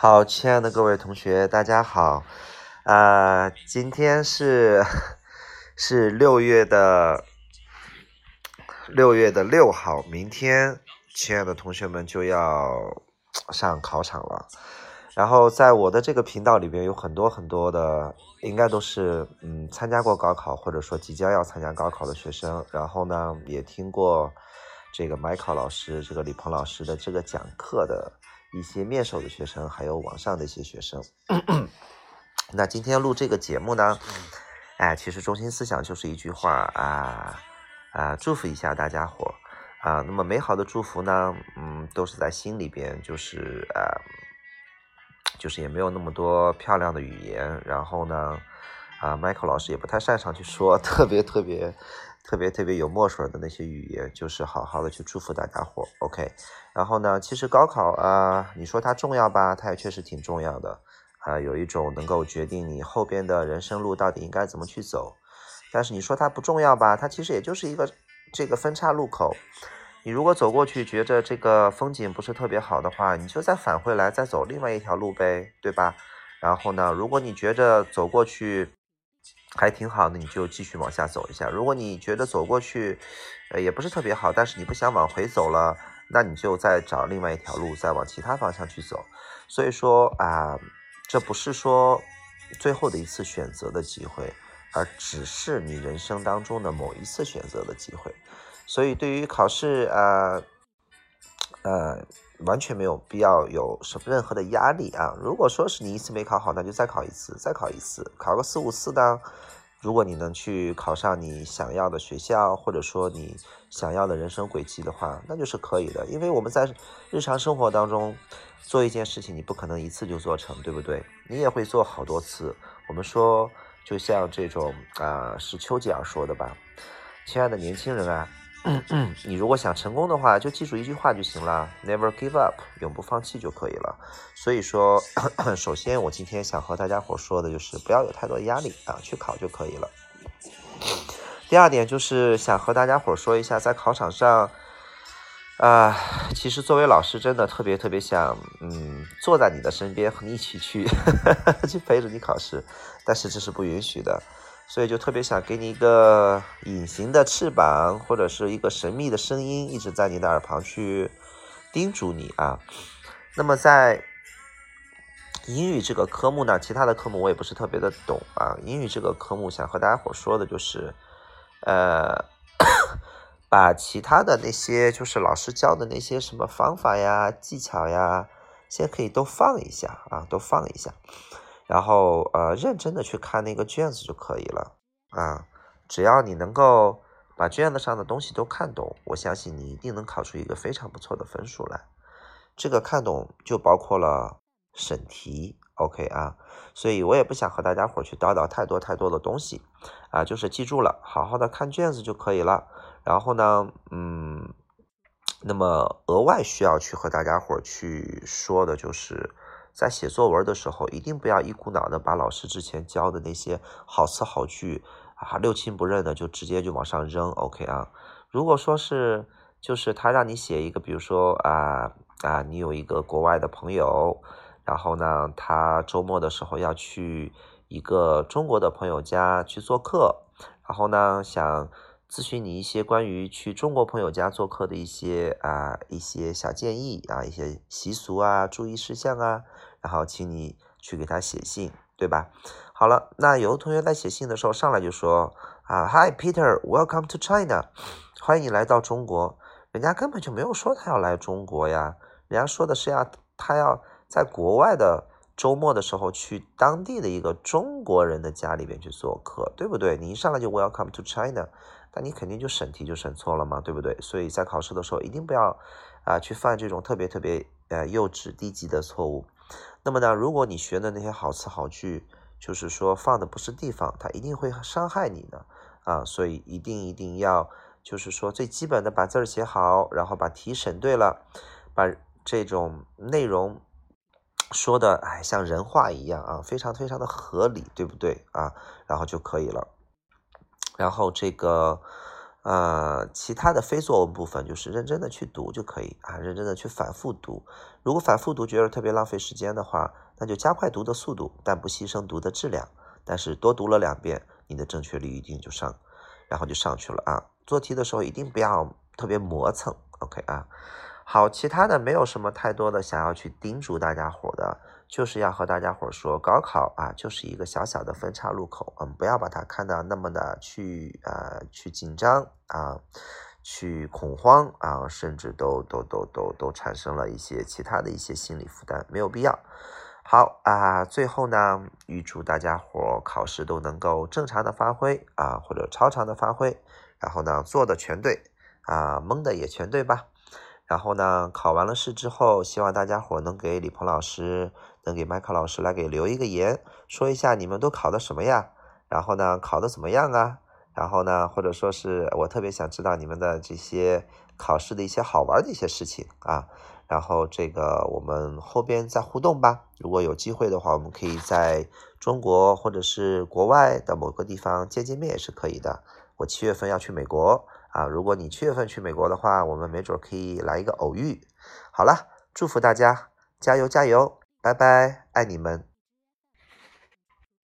好，亲爱的各位同学，大家好。啊，今天是是六月的六月的六号，明天，亲爱的同学们就要上考场了。然后在我的这个频道里边，有很多很多的，应该都是嗯参加过高考，或者说即将要参加高考的学生。然后呢，也听过这个麦考老师、这个李鹏老师的这个讲课的。一些面授的学生，还有网上的一些学生。那今天录这个节目呢，哎，其实中心思想就是一句话啊啊，祝福一下大家伙啊。那么美好的祝福呢，嗯，都是在心里边，就是啊，就是也没有那么多漂亮的语言。然后呢，啊，Michael 老师也不太擅长去说特别特别。特别特别有墨水的那些语言，就是好好的去祝福大家伙，OK。然后呢，其实高考啊，你说它重要吧，它也确实挺重要的啊，有一种能够决定你后边的人生路到底应该怎么去走。但是你说它不重要吧，它其实也就是一个这个分岔路口。你如果走过去觉着这个风景不是特别好的话，你就再返回来，再走另外一条路呗，对吧？然后呢，如果你觉着走过去，还挺好的，你就继续往下走一下。如果你觉得走过去，呃，也不是特别好，但是你不想往回走了，那你就再找另外一条路，再往其他方向去走。所以说啊，这不是说最后的一次选择的机会，而只是你人生当中的某一次选择的机会。所以对于考试啊，呃，完全没有必要有什么任何的压力啊。如果说是你一次没考好，那就再考一次，再考一次，考个四五次呢。如果你能去考上你想要的学校，或者说你想要的人生轨迹的话，那就是可以的。因为我们在日常生活当中做一件事情，你不可能一次就做成，对不对？你也会做好多次。我们说，就像这种啊，是丘吉尔说的吧，亲爱的年轻人啊。嗯嗯，你如果想成功的话，就记住一句话就行了，Never give up，永不放弃就可以了。所以说，首先我今天想和大家伙说的就是不要有太多压力啊，去考就可以了。第二点就是想和大家伙说一下，在考场上，啊，其实作为老师真的特别特别想，嗯，坐在你的身边和你一起去，去陪着你考试，但是这是不允许的。所以就特别想给你一个隐形的翅膀，或者是一个神秘的声音，一直在你的耳旁去叮嘱你啊。那么在英语这个科目呢，其他的科目我也不是特别的懂啊。英语这个科目想和大家伙说的就是，呃，把其他的那些就是老师教的那些什么方法呀、技巧呀，先可以都放一下啊，都放一下。然后呃，认真的去看那个卷子就可以了啊。只要你能够把卷子上的东西都看懂，我相信你一定能考出一个非常不错的分数来。这个看懂就包括了审题，OK 啊。所以我也不想和大家伙去叨叨太多太多的东西啊，就是记住了，好好的看卷子就可以了。然后呢，嗯，那么额外需要去和大家伙去说的就是。在写作文的时候，一定不要一股脑的把老师之前教的那些好词好句啊六亲不认的就直接就往上扔。OK 啊，如果说是就是他让你写一个，比如说啊啊，你有一个国外的朋友，然后呢，他周末的时候要去一个中国的朋友家去做客，然后呢，想咨询你一些关于去中国朋友家做客的一些啊一些小建议啊，一些习俗啊，注意事项啊。然后请你去给他写信，对吧？好了，那有的同学在写信的时候上来就说啊，Hi Peter，Welcome to China，欢迎你来到中国。人家根本就没有说他要来中国呀，人家说的是要他要在国外的周末的时候去当地的一个中国人的家里边去做客，对不对？你一上来就 Welcome to China，那你肯定就审题就审错了嘛，对不对？所以在考试的时候一定不要啊去犯这种特别特别呃幼稚低级的错误。那么呢，如果你学的那些好词好句，就是说放的不是地方，它一定会伤害你的啊，所以一定一定要，就是说最基本的把字儿写好，然后把题审对了，把这种内容说的哎像人话一样啊，非常非常的合理，对不对啊？然后就可以了。然后这个。呃，其他的非作文部分就是认真的去读就可以啊，认真的去反复读。如果反复读觉得特别浪费时间的话，那就加快读的速度，但不牺牲读的质量。但是多读了两遍，你的正确率一定就上，然后就上去了啊。做题的时候一定不要特别磨蹭，OK 啊。好，其他的没有什么太多的想要去叮嘱大家伙的，就是要和大家伙说，高考啊就是一个小小的分岔路口，嗯，不要把它看到那么的去呃去紧张啊，去恐慌啊，甚至都都都都都产生了一些其他的一些心理负担，没有必要。好啊，最后呢，预祝大家伙考试都能够正常的发挥啊，或者超常的发挥，然后呢做的全对啊，蒙的也全对吧。然后呢，考完了试之后，希望大家伙能给李鹏老师，能给麦克老师来给留一个言，说一下你们都考的什么呀？然后呢，考的怎么样啊？然后呢，或者说是我特别想知道你们的这些考试的一些好玩的一些事情啊。然后这个我们后边再互动吧。如果有机会的话，我们可以在中国或者是国外的某个地方见见面也是可以的。我七月份要去美国。啊，如果你七月份去美国的话，我们没准可以来一个偶遇。好了，祝福大家，加油加油，拜拜，爱你们。